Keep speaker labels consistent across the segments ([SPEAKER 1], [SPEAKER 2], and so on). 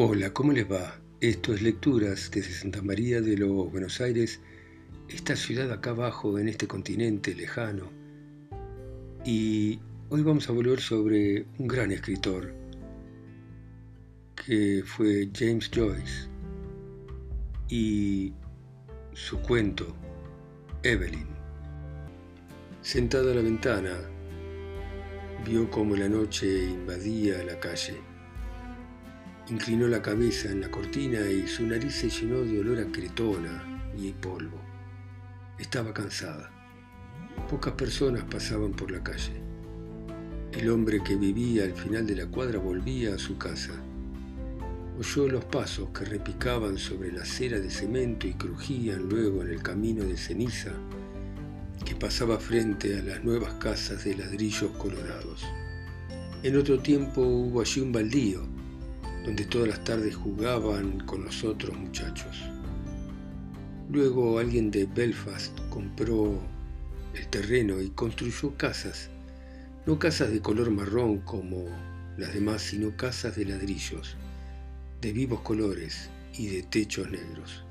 [SPEAKER 1] Hola, ¿cómo les va? Esto es Lecturas desde Santa María de los Buenos Aires, esta ciudad acá abajo en este continente lejano. Y hoy vamos a volver sobre un gran escritor que fue James Joyce y su cuento, Evelyn. Sentada a la ventana, vio cómo la noche invadía la calle. Inclinó la cabeza en la cortina y su nariz se llenó de olor a cretona y polvo. Estaba cansada. Pocas personas pasaban por la calle. El hombre que vivía al final de la cuadra volvía a su casa. Oyó los pasos que repicaban sobre la acera de cemento y crujían luego en el camino de ceniza que pasaba frente a las nuevas casas de ladrillos colorados. En otro tiempo hubo allí un baldío, donde todas las tardes jugaban con los otros muchachos. Luego alguien de Belfast compró el terreno y construyó casas, no casas de color marrón como las demás, sino casas de ladrillos de vivos colores y de techos negros.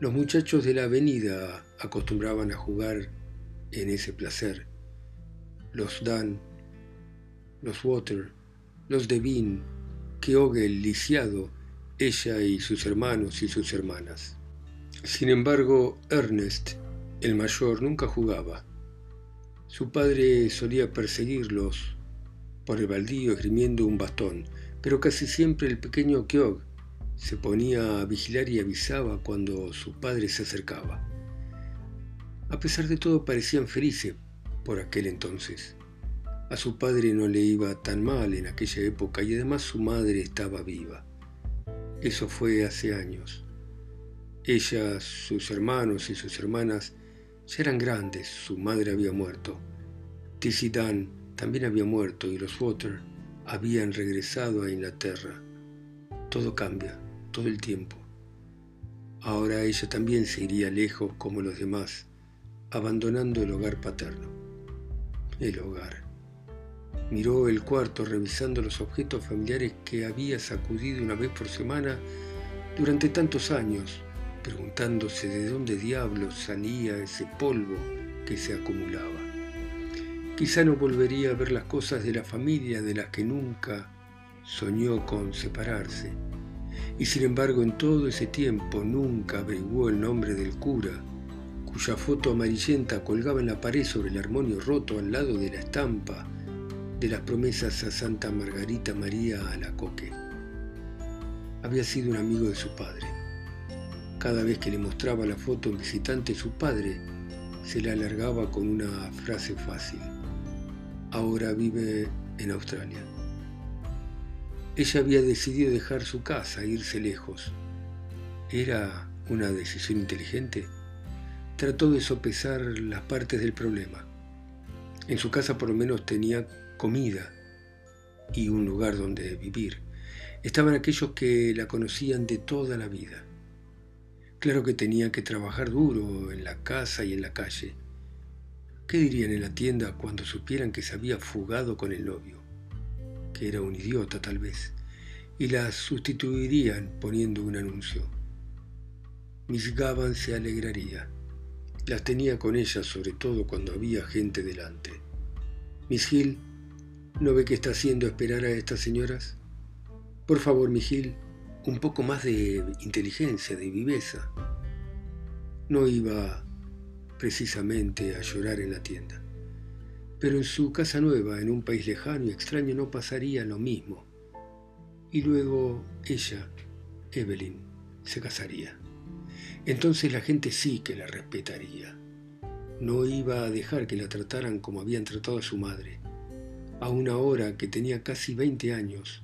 [SPEAKER 1] Los muchachos de la avenida acostumbraban a jugar en ese placer. Los Dan, los Water, los Devine, el lisiado, ella y sus hermanos y sus hermanas. Sin embargo, Ernest, el mayor, nunca jugaba. Su padre solía perseguirlos por el baldío esgrimiendo un bastón, pero casi siempre el pequeño Kyog se ponía a vigilar y avisaba cuando su padre se acercaba. A pesar de todo parecían felices por aquel entonces. A su padre no le iba tan mal en aquella época y además su madre estaba viva. Eso fue hace años. Ella, sus hermanos y sus hermanas ya eran grandes, su madre había muerto. Tizzy Dan también había muerto y los Water habían regresado a Inglaterra. Todo cambia, todo el tiempo. Ahora ella también se iría lejos como los demás, abandonando el hogar paterno. El hogar. Miró el cuarto revisando los objetos familiares que había sacudido una vez por semana durante tantos años, preguntándose de dónde diablos salía ese polvo que se acumulaba. Quizá no volvería a ver las cosas de la familia de las que nunca soñó con separarse. Y sin embargo en todo ese tiempo nunca averiguó el nombre del cura, cuya foto amarillenta colgaba en la pared sobre el armonio roto al lado de la estampa de las promesas a Santa Margarita María Alacoque. Había sido un amigo de su padre. Cada vez que le mostraba la foto en visitante, su padre se la alargaba con una frase fácil ahora vive en Australia. Ella había decidido dejar su casa, e irse lejos. ¿Era una decisión inteligente? Trató de sopesar las partes del problema. En su casa por lo menos tenía comida y un lugar donde vivir. Estaban aquellos que la conocían de toda la vida. Claro que tenía que trabajar duro en la casa y en la calle ¿Qué dirían en la tienda cuando supieran que se había fugado con el novio? Que era un idiota tal vez. Y la sustituirían poniendo un anuncio. Miss Gavan se alegraría. Las tenía con ella sobre todo cuando había gente delante. Miss Hill, ¿no ve que está haciendo esperar a estas señoras? Por favor, Miss Hill, un poco más de inteligencia, de viveza. No iba precisamente a llorar en la tienda. Pero en su casa nueva, en un país lejano y extraño, no pasaría lo mismo. Y luego ella, Evelyn, se casaría. Entonces la gente sí que la respetaría. No iba a dejar que la trataran como habían tratado a su madre, a una hora que tenía casi 20 años,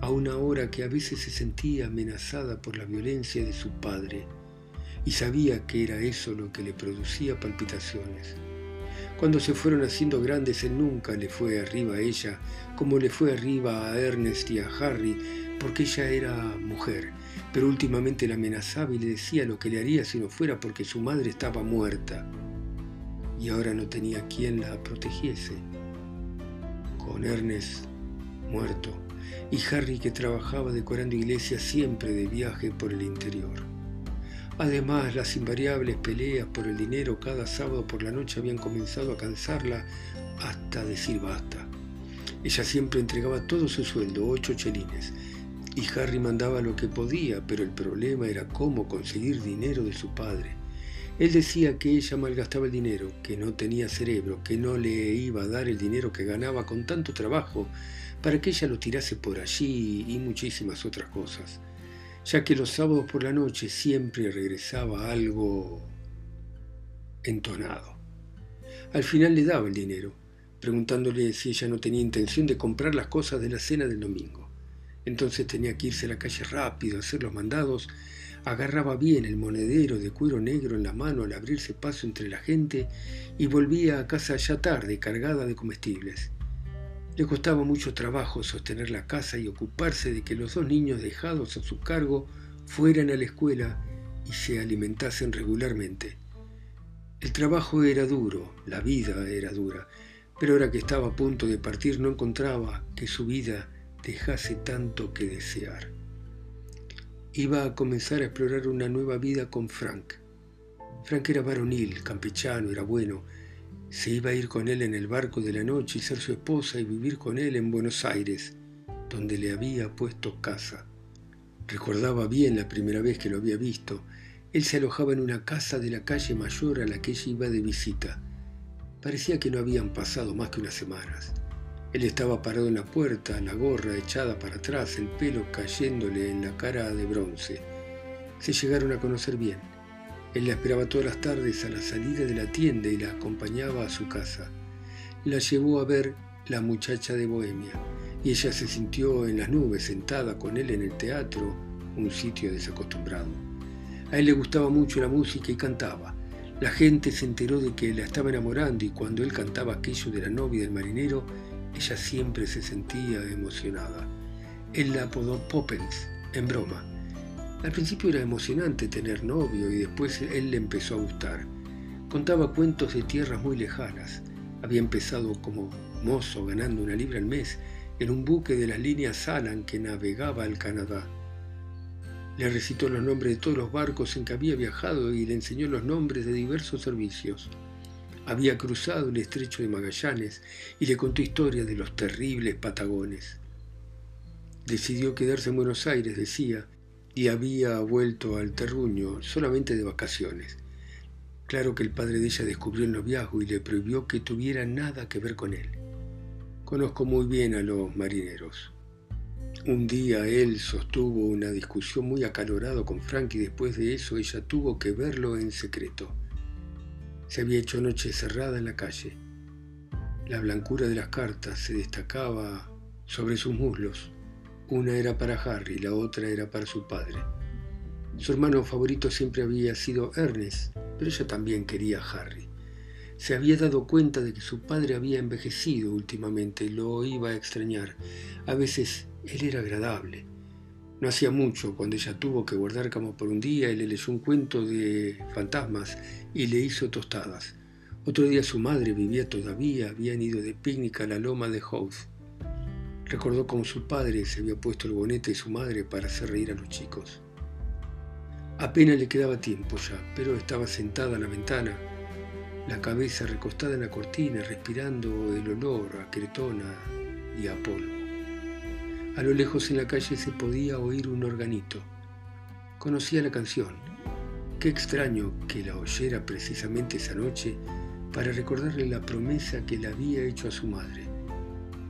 [SPEAKER 1] a una hora que a veces se sentía amenazada por la violencia de su padre y sabía que era eso lo que le producía palpitaciones. Cuando se fueron haciendo grandes, él nunca le fue arriba a ella, como le fue arriba a Ernest y a Harry, porque ella era mujer, pero últimamente la amenazaba y le decía lo que le haría si no fuera porque su madre estaba muerta. Y ahora no tenía quien la protegiese. Con Ernest muerto, y Harry que trabajaba decorando iglesias siempre de viaje por el interior. Además, las invariables peleas por el dinero cada sábado por la noche habían comenzado a cansarla hasta decir basta. Ella siempre entregaba todo su sueldo, ocho chelines, y Harry mandaba lo que podía, pero el problema era cómo conseguir dinero de su padre. Él decía que ella malgastaba el dinero, que no tenía cerebro, que no le iba a dar el dinero que ganaba con tanto trabajo para que ella lo tirase por allí y muchísimas otras cosas ya que los sábados por la noche siempre regresaba algo entonado. Al final le daba el dinero, preguntándole si ella no tenía intención de comprar las cosas de la cena del domingo. Entonces tenía que irse a la calle rápido, hacer los mandados, agarraba bien el monedero de cuero negro en la mano al abrirse paso entre la gente y volvía a casa ya tarde, cargada de comestibles. Le costaba mucho trabajo sostener la casa y ocuparse de que los dos niños dejados a su cargo fueran a la escuela y se alimentasen regularmente. El trabajo era duro, la vida era dura, pero ahora que estaba a punto de partir no encontraba que su vida dejase tanto que desear. Iba a comenzar a explorar una nueva vida con Frank. Frank era varonil, campechano, era bueno, se iba a ir con él en el barco de la noche y ser su esposa y vivir con él en Buenos Aires, donde le había puesto casa. Recordaba bien la primera vez que lo había visto. Él se alojaba en una casa de la calle mayor a la que ella iba de visita. Parecía que no habían pasado más que unas semanas. Él estaba parado en la puerta, la gorra echada para atrás, el pelo cayéndole en la cara de bronce. Se llegaron a conocer bien. Él la esperaba todas las tardes a la salida de la tienda y la acompañaba a su casa. La llevó a ver la muchacha de Bohemia y ella se sintió en las nubes sentada con él en el teatro, un sitio desacostumbrado. A él le gustaba mucho la música y cantaba. La gente se enteró de que la estaba enamorando y cuando él cantaba aquello de la novia del marinero, ella siempre se sentía emocionada. Él la apodó Poppens, en broma, al principio era emocionante tener novio y después él le empezó a gustar. Contaba cuentos de tierras muy lejanas. Había empezado como mozo ganando una libra al mes en un buque de las líneas Alan que navegaba al Canadá. Le recitó los nombres de todos los barcos en que había viajado y le enseñó los nombres de diversos servicios. Había cruzado el estrecho de Magallanes y le contó historias de los terribles Patagones. Decidió quedarse en Buenos Aires, decía, y había vuelto al terruño solamente de vacaciones. Claro que el padre de ella descubrió el noviazgo y le prohibió que tuviera nada que ver con él. Conozco muy bien a los marineros. Un día él sostuvo una discusión muy acalorada con Frank y después de eso ella tuvo que verlo en secreto. Se había hecho noche cerrada en la calle. La blancura de las cartas se destacaba sobre sus muslos una era para Harry, la otra era para su padre. Su hermano favorito siempre había sido Ernest, pero ella también quería a Harry. Se había dado cuenta de que su padre había envejecido últimamente, y lo iba a extrañar. A veces él era agradable. No hacía mucho cuando ella tuvo que guardar cama por un día y le leyó un cuento de fantasmas y le hizo tostadas. Otro día su madre vivía todavía, habían ido de picnic a la loma de House. Recordó cómo su padre se había puesto el bonete de su madre para hacer reír a los chicos. Apenas le quedaba tiempo ya, pero estaba sentada en la ventana, la cabeza recostada en la cortina, respirando el olor a cretona y a polvo. A lo lejos en la calle se podía oír un organito. Conocía la canción. Qué extraño que la oyera precisamente esa noche para recordarle la promesa que le había hecho a su madre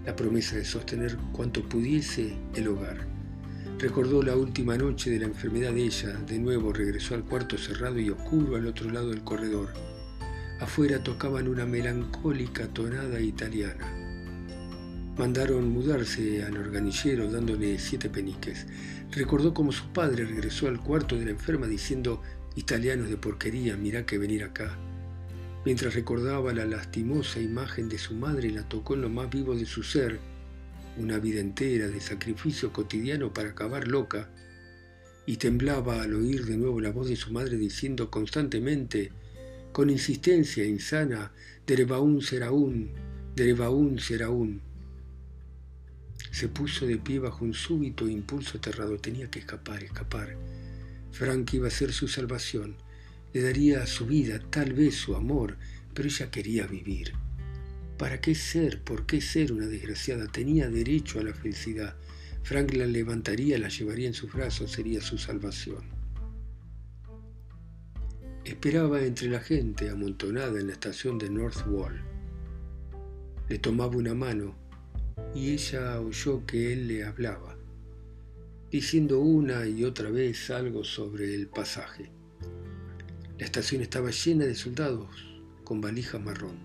[SPEAKER 1] la promesa de sostener cuanto pudiese el hogar. Recordó la última noche de la enfermedad de ella, de nuevo regresó al cuarto cerrado y oscuro al otro lado del corredor. Afuera tocaban una melancólica tonada italiana. Mandaron mudarse al organillero dándole siete peniques. Recordó cómo su padre regresó al cuarto de la enferma diciendo, italianos de porquería, mirá que venir acá. Mientras recordaba la lastimosa imagen de su madre, la tocó en lo más vivo de su ser, una vida entera de sacrificio cotidiano para acabar loca, y temblaba al oír de nuevo la voz de su madre diciendo constantemente, con insistencia insana, Derebaún será un, Derebaún será un. Se puso de pie bajo un súbito impulso aterrado. Tenía que escapar, escapar. Frank iba a ser su salvación. Le daría su vida, tal vez su amor, pero ella quería vivir. ¿Para qué ser? ¿Por qué ser una desgraciada? Tenía derecho a la felicidad. Frank la levantaría, la llevaría en sus brazos, sería su salvación. Esperaba entre la gente amontonada en la estación de North Wall. Le tomaba una mano y ella oyó que él le hablaba, diciendo una y otra vez algo sobre el pasaje. La estación estaba llena de soldados con valijas marrón.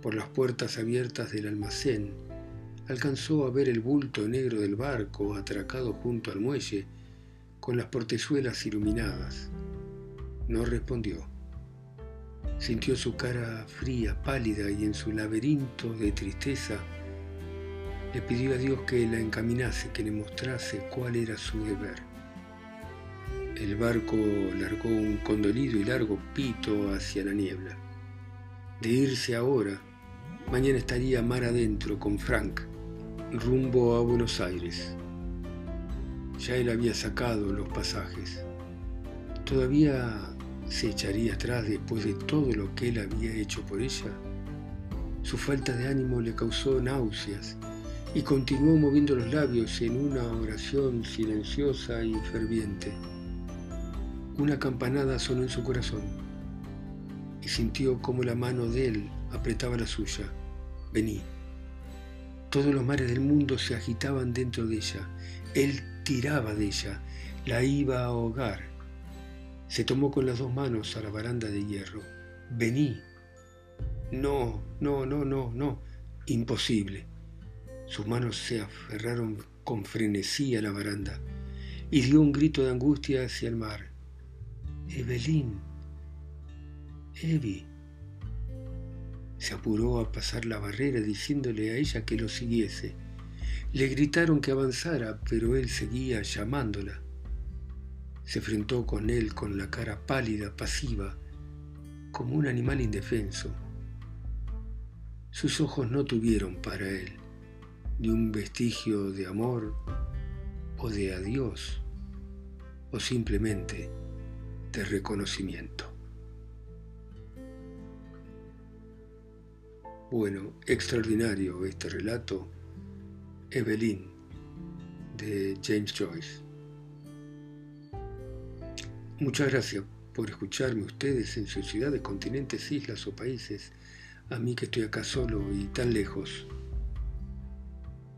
[SPEAKER 1] Por las puertas abiertas del almacén alcanzó a ver el bulto negro del barco atracado junto al muelle con las portezuelas iluminadas. No respondió. Sintió su cara fría, pálida y en su laberinto de tristeza le pidió a Dios que la encaminase, que le mostrase cuál era su deber. El barco largó un condolido y largo pito hacia la niebla. De irse ahora, mañana estaría mar adentro con Frank, rumbo a Buenos Aires. Ya él había sacado los pasajes. Todavía se echaría atrás después de todo lo que él había hecho por ella. Su falta de ánimo le causó náuseas y continuó moviendo los labios en una oración silenciosa y ferviente. Una campanada sonó en su corazón y sintió como la mano de él apretaba la suya. Vení. Todos los mares del mundo se agitaban dentro de ella. Él tiraba de ella, la iba a ahogar. Se tomó con las dos manos a la baranda de hierro. Vení. No, no, no, no, no. Imposible. Sus manos se aferraron con frenesí a la baranda y dio un grito de angustia hacia el mar. Evelyn, Evi. Se apuró a pasar la barrera diciéndole a ella que lo siguiese. Le gritaron que avanzara, pero él seguía llamándola. Se enfrentó con él con la cara pálida, pasiva, como un animal indefenso. Sus ojos no tuvieron para él ni un vestigio de amor o de adiós o simplemente de reconocimiento. Bueno, extraordinario este relato, Evelyn, de James Joyce. Muchas gracias por escucharme ustedes en sus ciudades, continentes, islas o países, a mí que estoy acá solo y tan lejos